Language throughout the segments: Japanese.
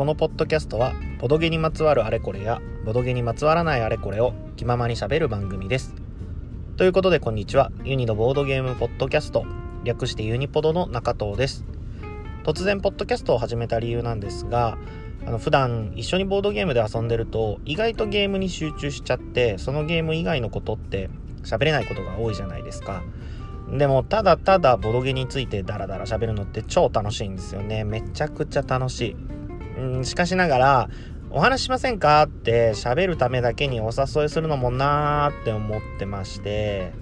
このポッドキャストはボドゲにまつわるあれこれやボドゲにまつわらないあれこれを気ままにしゃべる番組です。ということでこんにちは。ユニのボードゲームポッドキャスト略してユニポドの中藤です。突然ポッドキャストを始めた理由なんですがあの普段一緒にボードゲームで遊んでると意外とゲームに集中しちゃってそのゲーム以外のことって喋れないことが多いじゃないですか。でもただただボドゲについてダラダラ喋るのって超楽しいんですよね。めちゃくちゃ楽しい。うんしかしながらお話しませんか？って喋るためだけにお誘いするのもなーって思ってまして。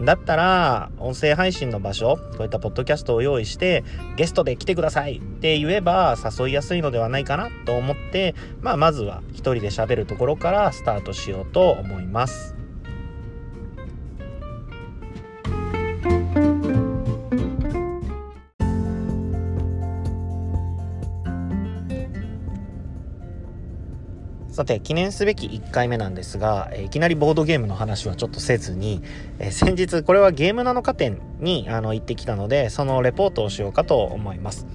だったら音声配信の場所こういったポッドキャストを用意してゲストで来てくださいって言えば誘いやすいのではないかなと思ってまあまずは一人で喋るところからスタートしようと思います。さて記念すべき1回目なんですが、え、いきなりボードゲームの話はちょっとせずに、え、先日これはゲーム7日店にあの行ってきたのでそのレポートをしようかと思います、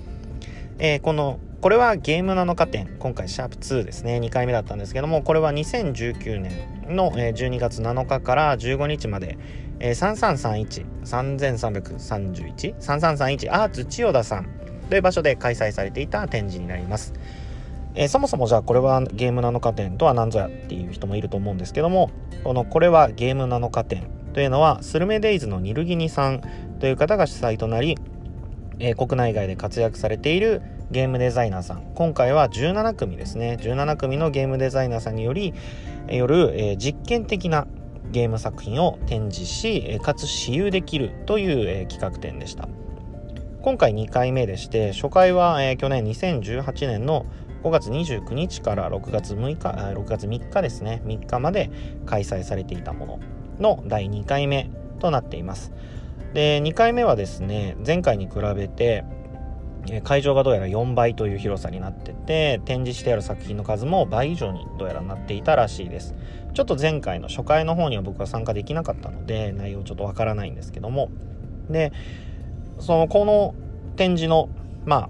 えー、このこれはゲーム7日店今回シャープ2ですね2回目だったんですけどもこれは2019年の12月7日から15日まで、えー、33313331アーツ千代田さんという場所で開催されていた展示になります。えー、そもそもじゃあこれはゲーム7日店とは何ぞやっていう人もいると思うんですけどもこのこれはゲーム7日店というのはスルメデイズのニルギニさんという方が主催となり、えー、国内外で活躍されているゲームデザイナーさん。今回は17組ですね。17組のゲームデザイナーさんによりよる、えー、実験的なゲーム作品を展示しかつ私有できるという、えー、企画展でした。今回2回目でして初回は、えー、去年2018年の5月29日から6月6日6月3日ですね。3日まで開催されていたものの第2回目となっています。で2回目はですね前回に比べて会場がどうやら4倍という広さになってて展示してある作品の数も倍以上にどうやらなっていたらしいです。ちょっと前回の初回の方には僕は参加できなかったので内容ちょっとわからないんですけども。でそのこの展示のまあ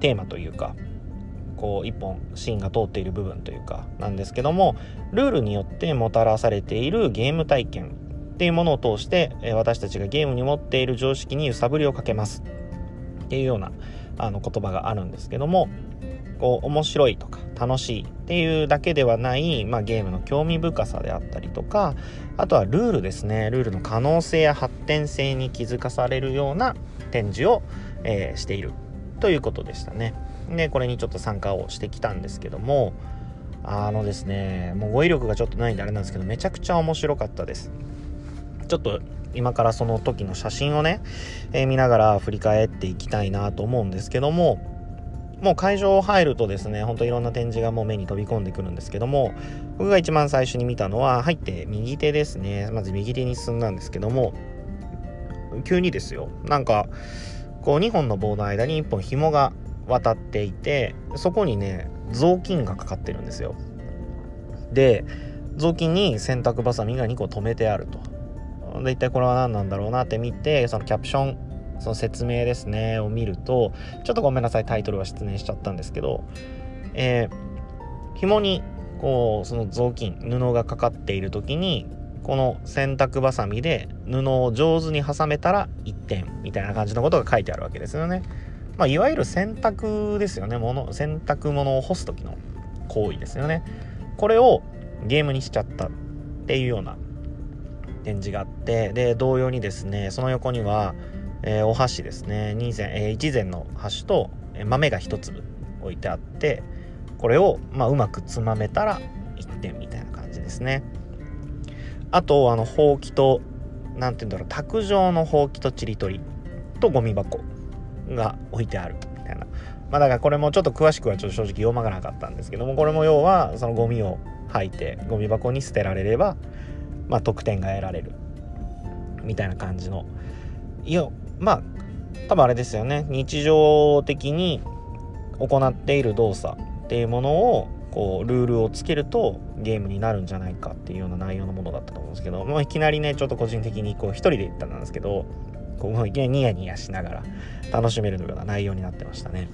テーマというかこう一本芯が通っている部分というかなんですけどもルールによってもたらされているゲーム体験っていうものを通して私たちがゲームに持っている常識に揺さぶりをかけますっていうようなあの言葉があるんですけどもこう面白いとか楽しいっていうだけではない、まあ、ゲームの興味深さであったりとかあとはルールですねルールの可能性や発展性に気づかされるような展示を、えー、しているということでしたね。でこれにちょっと参加をしてきたんですけどもあのですねもう語彙力がちょっとないんであれなんですけどめちゃくちゃ面白かったです。ちょっと今からその時の写真をね、えー、見ながら振り返っていきたいなと思うんですけどももう会場入るとですねほんといろんな展示がもう目に飛び込んでくるんですけども僕が一番最初に見たのは入って右手ですね。まず右手に進んだんですけども急にですよ。なんかこう2本の棒の間に1本紐が渡っていてそこにね雑巾がかかってるんですよで雑巾に洗濯ばさみが2個止めてあるとで一体これは何なんだろうなって見てそのキャプションその説明ですねを見るとちょっとごめんなさいタイトルは失念しちゃったんですけどえー、紐にこうその雑巾布がかかっている時にこの洗濯ばさみで布を上手に挟めたら1点みたいな感じのことが書いてあるわけですよね。まあ、いわゆる洗濯ですよね。物洗濯物を干す時の行為ですよね。これをゲームにしちゃったっていうような展示があってで同様にですねその横には、えー、お箸ですね。2膳、えー、1膳の箸と豆が1粒置いてあってこれを、まあ、うまくつまめたら1点みたいな感じですね。あとあのほうきと何て言うんだろう卓上のほうきとちりとりとゴミ箱が置いてあるみたいな。まあだからこれもちょっと詳しくはちょっと正直読まなかったんですけども、これも要はそのゴミを吐いてゴミ箱に捨てられれば、まあ得点が得られるみたいな感じの。いや、まあ多分あれですよね。日常的に行っている動作っていうものをこうルールをつけるとゲームになるんじゃないかっていうような内容のものだったと思うんですけど、まあ、いきなりねちょっと個人的にこう一人で行ったんですけどこうニヤニヤしながら楽しめるような内容になってましたね。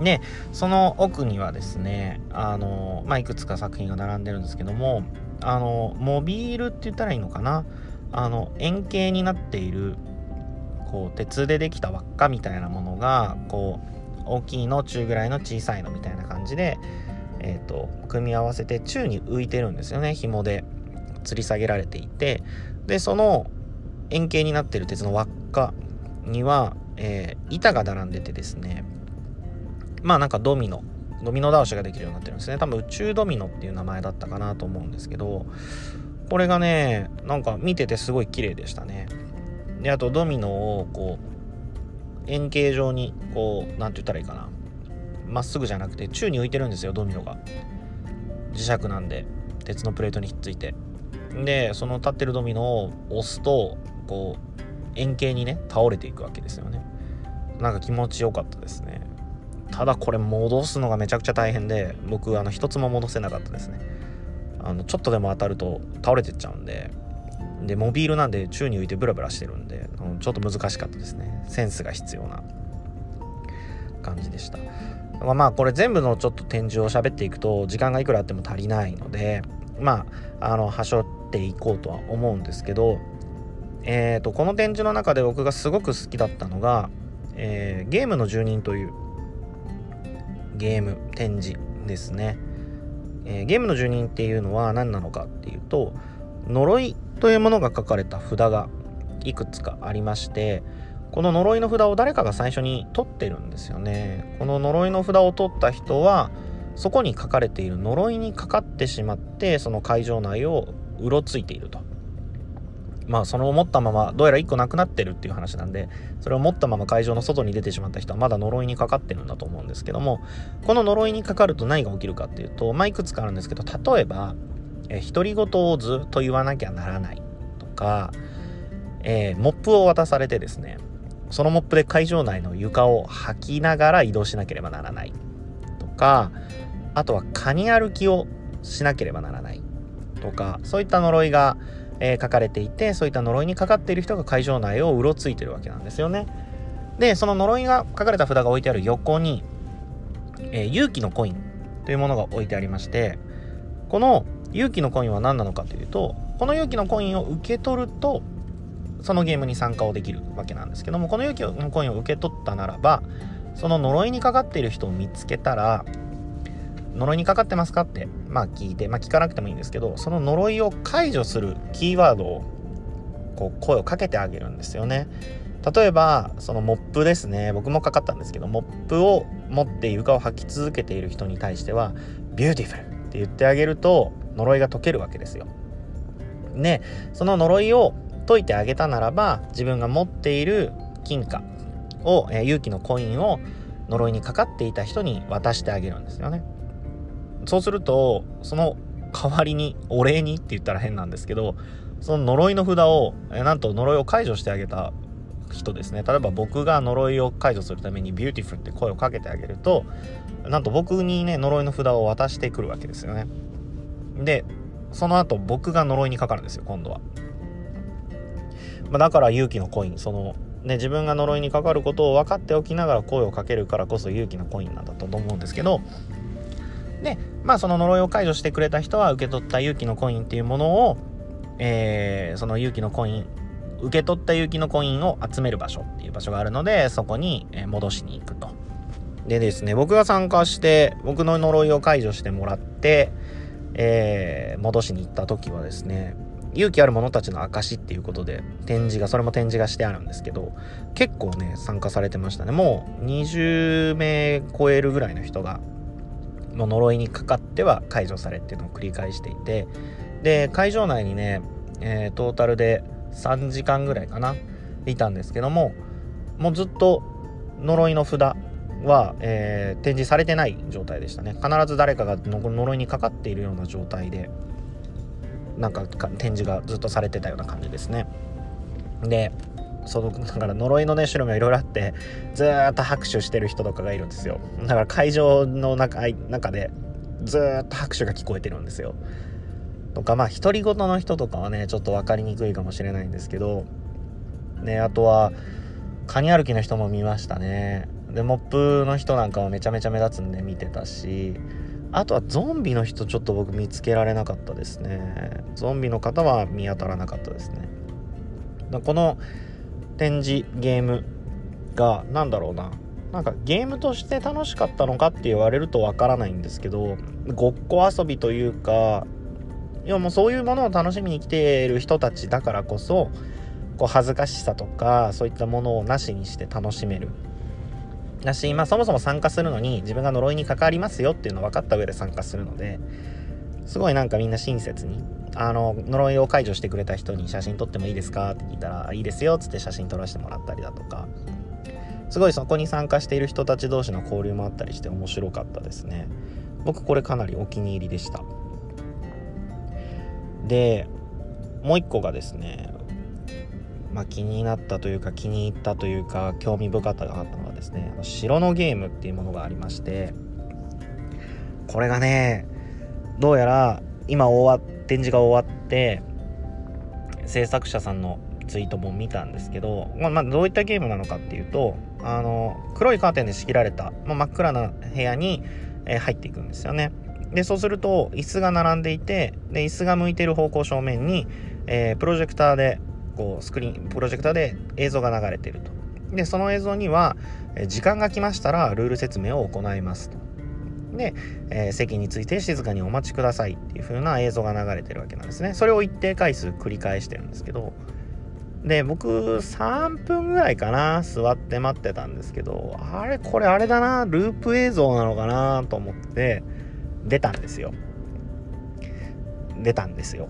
でその奥にはですねあの、まあ、いくつか作品が並んでるんですけどもあのモビールって言ったらいいのかな？あの円形になっているこう鉄でできた輪っかみたいなものがこう大きいの中ぐらいの小さいのみたいな感じで、えーと、組み合わせて宙に浮いてるんですよね。紐で吊り下げられていて。でその円形になってる鉄の輪っかには、えー、板が並んでてですねまあなんかドミノドミノ倒しができるようになってるんですね。多分宇宙ドミノっていう名前だったかなと思うんですけどこれがねなんか見ててすごい綺麗でしたね。であとドミノをこう円形状にこう何て言ったらいいかな。まっすぐじゃなくて宙に浮いてるんですよドミノが。磁石なんで鉄のプレートにひっついて。でその立ってるドミノを押すとこう円形にね倒れていくわけですよね。なんか気持ちよかったですね。ただこれ戻すのがめちゃくちゃ大変で僕あの一つも戻せなかったですね。あのちょっとでも当たると倒れてっちゃうんででモビールなんで宙に浮いてブラブラしてるんで、ちょっと難しかったですね。センスが必要な感じでした。まあこれ全部のちょっと展示を喋っていくと時間がいくらあっても足りないのでまああのはしょっていこうとは思うんですけどえーと、この展示の中で僕がすごく好きだったのが、えー、ゲームの住人というゲーム展示ですね、えー、ゲームの住人っていうのは何なのかっていうと呪いというものが書かれた札がいくつかありましてこの呪いの札を誰かが最初に取ってるんですよね。この呪いの札を取った人はそこに書かれている呪いにかかってしまってその会場内をうろついていると。まあその持ったままどうやら1個なくなってるっていう話なんでそれを持ったまま会場の外に出てしまった人はまだ呪いにかかってるんだと思うんですけどもこの呪いにかかると何が起きるかっていうとまあいくつかあるんですけど例えばえ独り言をずっと言わなきゃならないとか、えー、モップを渡されてですねそのモップで会場内の床を履きながら移動しなければならないとかあとはカニ歩きをしなければならないとかそういった呪いがえー、書かれていてそういった呪いにかかっている人が会場内をうろついてるわけなんですよね。でその呪いが書かれた札が置いてある横に、えー、勇気のコインというものが置いてありましてこの勇気のコインは何なのかというとこの勇気のコインを受け取るとそのゲームに参加をできるわけなんですけどもこの勇気のコインを受け取ったならばその呪いにかかっている人を見つけたら呪いにかかってますかって、まあ聞いて、まあ聞かなくてもいいんですけど、その呪いを解除するキーワードを、こう、声をかけてあげるんですよね。例えば、そのモップですね。僕もかかったんですけど、モップを持って床を掃き続けている人に対しては、ビューティフルって言ってあげると、呪いが解けるわけですよ。で、その呪いを解いてあげたならば、自分が持っている金貨を、えー、勇気のコインを呪いにかかっていた人に渡してあげるんですよね。そうするとその代わりにお礼にって言ったら変なんですけどその呪いの札をえなんと呪いを解除してあげた人ですね。例えば僕が呪いを解除するために「ビューティフル」って声をかけてあげるとなんと僕にね呪いの札を渡してくるわけですよね。でその後僕が呪いにかかるんですよ今度は、まあ、だから勇気のコイン。そのね自分が呪いにかかることを分かっておきながら声をかけるからこそ勇気のコインなんだと思うんですけどで、まあその呪いを解除してくれた人は受け取った勇気のコインっていうものを、えー、その勇気のコイン、受け取った勇気のコインを集める場所っていう場所があるので、そこに戻しに行くと。でですね、僕が参加して、僕の呪いを解除してもらって、えー、戻しに行った時はですね、勇気ある者たちの証っていうことで展示がそれも展示がしてあるんですけど結構ね参加されてましたねもう20名超えるぐらいの人がの呪いにかかっては解除されっていうのを繰り返していてで会場内にね、えー、トータルで3時間ぐらいかないたんですけどももうずっと呪いの札は、えー、展示されてない状態でしたね。必ず誰かが呪いにかかっているような状態でなんか展示がずっとされてたような感じですね。でそのだから呪いのね種類がいろいろあってずっと拍手してる人とかがいるんですよ。だから会場の中中でずっと拍手が聞こえてるんですよ。とかまあ独り言の人とかはねちょっと分かりにくいかもしれないんですけどねあとはカニ歩きの人も見ましたね。でモップの人なんかはめちゃめちゃ目立つんで見てたしあとはゾンビの人ちょっと僕見つけられなかったですね。ゾンビの方は見当たらなかったですね。この展示ゲームが何だろうな。なんかゲームとして楽しかったのかって言われるとわからないんですけどごっこ遊びというかいやもうそういうものを楽しみに来ている人たちだからこそこう恥ずかしさとかそういったものをなしにして楽しめる。だし、まあ、そもそも参加するのに自分が呪いに関わりますよっていうのを分かった上で参加するのですごいなんかみんな親切にあの呪いを解除してくれた人に写真撮ってもいいですかって聞いたらいいですよっつって写真撮らせてもらったりだとか。すごいそこに参加している人たち同士の交流もあったりして面白かったですね。僕これかなりお気に入りでした。でもう一個がですねまあ、気になったというか気に入ったというか興味深かったのがですね城のゲームっていうものがありましてこれがねどうやら今終わ展示が終わって制作者さんのツイートも見たんですけど、まあ、どういったゲームなのかっていうとあの黒いカーテンで仕切られた、まあ、真っ暗な部屋に、え、入っていくんですよね。でそうすると椅子が並んでいてで椅子が向いてる方向正面に、えー、プロジェクターでこうスクリーンプロジェクターで映像が流れてると。でその映像には時間が来ましたらルール説明を行いますと。で、えー、席について静かにお待ちくださいっていう風な映像が流れてるわけなんですね。それを一定回数繰り返してるんですけどで僕3分ぐらいかな座って待ってたんですけどあれこれあれだなループ映像なのかなと思って出たんですよ。出たんですよ。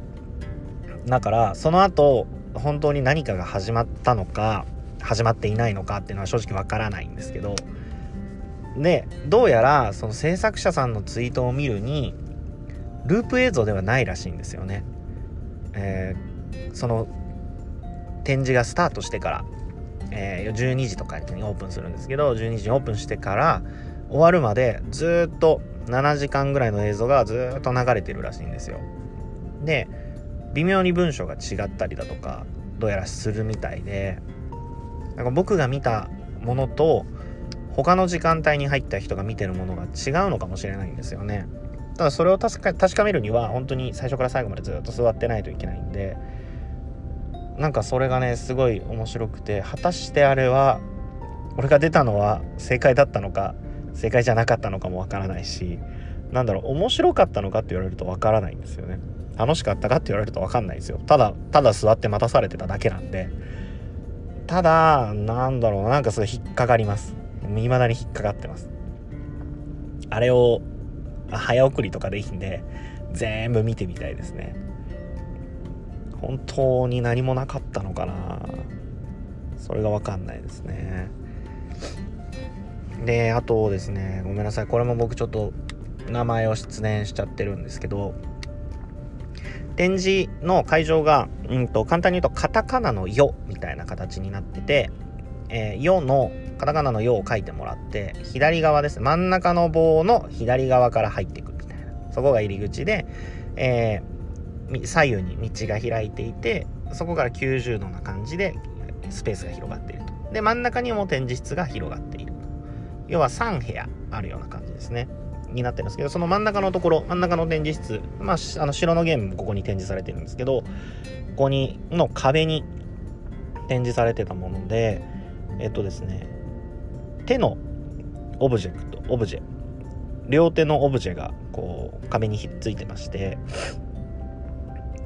だからその後本当に何かが始まったのか始まっていないのかっていうのは正直わからないんですけどでどうやらその制作者さんのツイートを見るにループ映像ではないらしいんですよね。えー、その展示がスタートしてから、えー、12時とかにオープンするんですけど12時にオープンしてから終わるまでずっと7時間ぐらいの映像がずっと流れてるらしいんですよ。で微妙に文章が違ったりだとかどうやらするみたいでなんか僕が見たものと他の時間帯に入った人が見てるものが違うのかもしれないんですよね。ただそれを確か確かめるには本当に最初から最後までずっと座ってないといけないんでなんかそれがねすごい面白くて果たしてあれは俺が出たのは正解だったのか正解じゃなかったのかもわからないしなんだろう面白かったのかって言われるとわからないんですよね。楽しかったかって言われると分かんないですよ。ただただ座って待たされてただけなんで。ただなんだろうなんかそれ引っかかります。未だに引っかかってます。あれを早送りとかでいいんで全部見てみたいですね。本当に何もなかったのかな。それが分かんないですね。であとですねごめんなさい。これも僕ちょっと名前を出演しちゃってるんですけど展示の会場が、うんと、簡単に言うとカタカナの「よ」みたいな形になってて「えー、よ」のカタカナの「よ」を書いてもらって左側です。真ん中の棒の左側から入っていくみたいな。そこが入り口で、えー、左右に道が開いていてそこから90度な感じでスペースが広がっていると。で真ん中にも展示室が広がっている要は3部屋あるような感じですね。になってるんですけどその真ん中のところ真ん中の展示室まああの城のゲームもここに展示されてるんですけどここにの壁に展示されてたものでえっとですね手のオブジェクトオブジェ両手のオブジェがこう壁にひっついてまして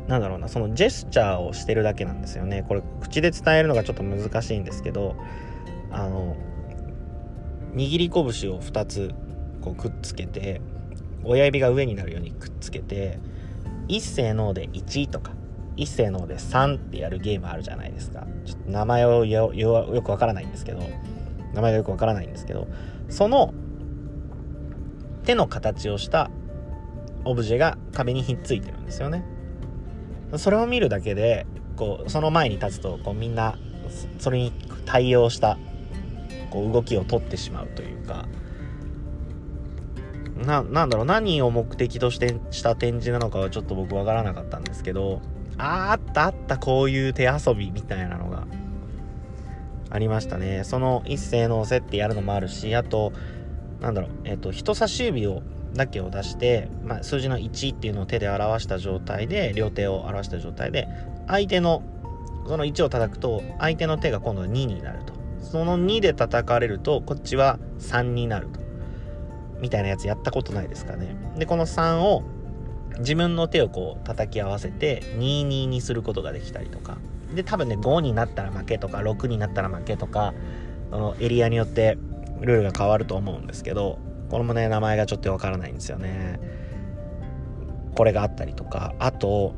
なんだろうなそのジェスチャーをしてるだけなんですよね。これ口で伝えるのがちょっと難しいんですけどあの握り拳を2つこうくっつけて親指が上になるようにくっつけて一斉ので1とか一斉ので3ってやるゲームあるじゃないですか。ちょっと名前をよよくわからないんですけど名前がよくわからないんですけどその手の形をしたオブジェが壁にひっついてるんですよねそれを見るだけでこうその前に立つとこうみんなそれに対応したこう動きを取ってしまうというかな、なんだろう、何を目的としてした展示なのかはちょっと僕わからなかったんですけど、ああったあった、こういう手遊びみたいなの。ありましたね。その一斉のせってやるのもあるしあとなんだろうえっ、と人差し指をだけを出して、まあ、数字の1っていうのを手で表した状態で両手を表した状態で相手のその1を叩くと相手の手が今度は2になると。その2で叩かれるとこっちは3になると。みたいなやつやったことないですかね。でこの3を自分の手をこう叩き合わせて22にすることができたりとか。で多分ね5になったら負けとか6になったら負けとかそのエリアによってルールが変わると思うんですけどこれもね名前がちょっとわからないんですよね。これがあったりとか。あと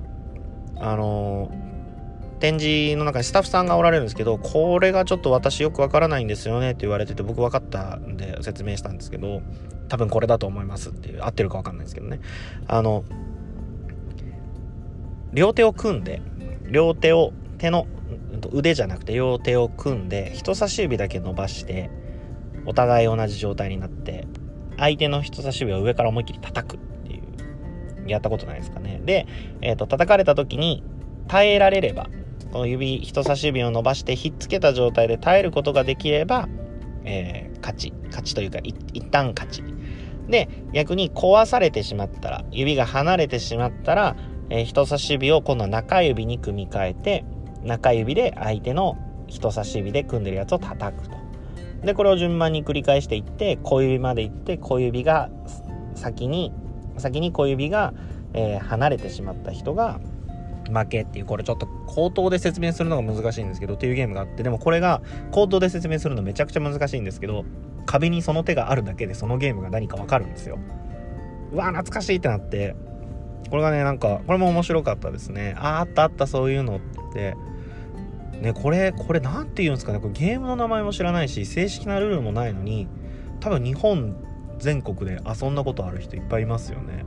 あの展示の中にスタッフさんがおられるんですけどこれがちょっと私よくわからないんですよねって言われてて僕分かったんで説明したんですけど多分これだと思いますっていう合ってるか分かんないですけどね。あの両手を組んで両手を手の腕じゃなくて両手を組んで人差し指だけ伸ばしてお互い同じ状態になって相手の人差し指を上から思いっきり叩くっていうやったことないですかね。で、えーと、叩かれた時に耐えられればこの指人差し指を伸ばしてひっつけた状態で耐えることができれば、えー、勝ち。勝ちというか一旦勝ち。で逆に壊されてしまったら指が離れてしまったら、えー、人差し指を今度は中指に組み替えて中指で相手の人差し指で組んでるやつを叩くと。でこれを順番に繰り返していって小指まで行って小指が先に先に小指が、えー、離れてしまった人が負けっていうこれちょっと口頭で説明するのが難しいんですけどっていうゲームがあってでもこれが口頭で説明するのめちゃくちゃ難しいんですけど壁にその手があるだけでそのゲームが何かわかるんですよ。うわ懐かしいってなってこれがねなんかこれも面白かったですね。ああったあったそういうのって。ねこれこれ何て言うんですかね。これゲームの名前も知らないし正式なルールもないのに多分日本全国で遊んだことある人いっぱいいますよね。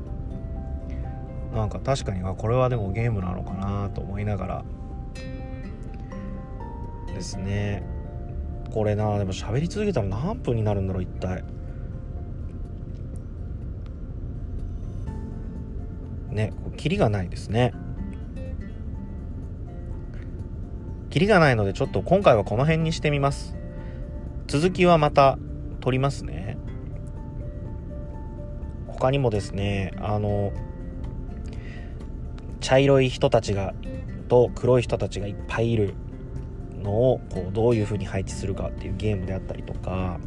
なんか確かにあこれはでもゲームなのかなと思いながら。ですね。これなでも喋り続けたら何分になるんだろう一体。ねキリがないですね。キリがないのでちょっと今回はこの辺にしてみます。続きはまた撮りますね。他にもですねあの茶色い人たちがと黒い人たちがいっぱいいるのをこうどういう風に配置するかっていうゲームであったりとか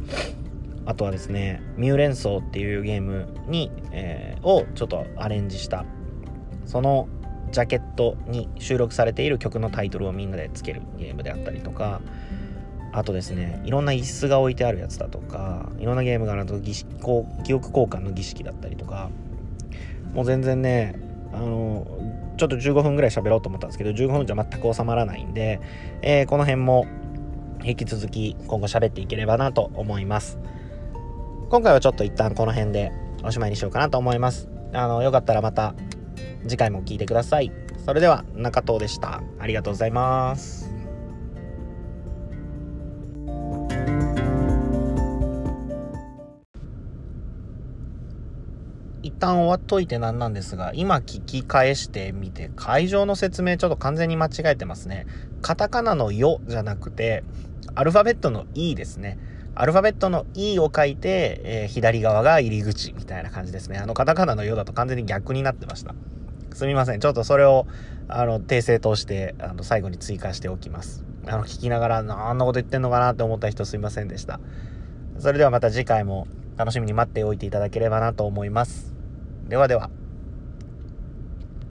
あとはですねミューレンソーっていうゲームに、えー、をちょっとアレンジしたそのジャケットに収録されている曲のタイトルをみんなでつけるゲームであったりとかあとですねいろんな椅子が置いてあるやつだとかいろんなゲームがあると儀式記憶交換の儀式だったりとかもう全然ねあのちょっと15分ぐらい喋ろうと思ったんですけど15分じゃ全く収まらないんで、えー、この辺も引き続き今後喋っていければなと思います。今回はちょっと一旦この辺でおしまいにしようかなと思います。あのよかったらまた次回も聴いてください。それでは中藤でした。ありがとうございます。一旦終わっといてなんなんですが、今聞き返してみて、会場の説明ちょっと完全に間違えてますね。カタカナのよじゃなくて、アルファベットの E ですね。アルファベットの E を書いて、えー、左側が入り口みたいな感じですね。あの、カタカナのようだと完全に逆になってました。すみません。ちょっとそれを、あの、訂正として、あの、最後に追加しておきます。あの、聞きながら、何のこと言ってんのかなって思った人すいませんでした。それではまた次回も楽しみに待っておいていただければなと思います。ではでは。